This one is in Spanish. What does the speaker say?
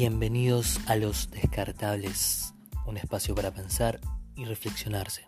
Bienvenidos a Los Descartables, un espacio para pensar y reflexionarse.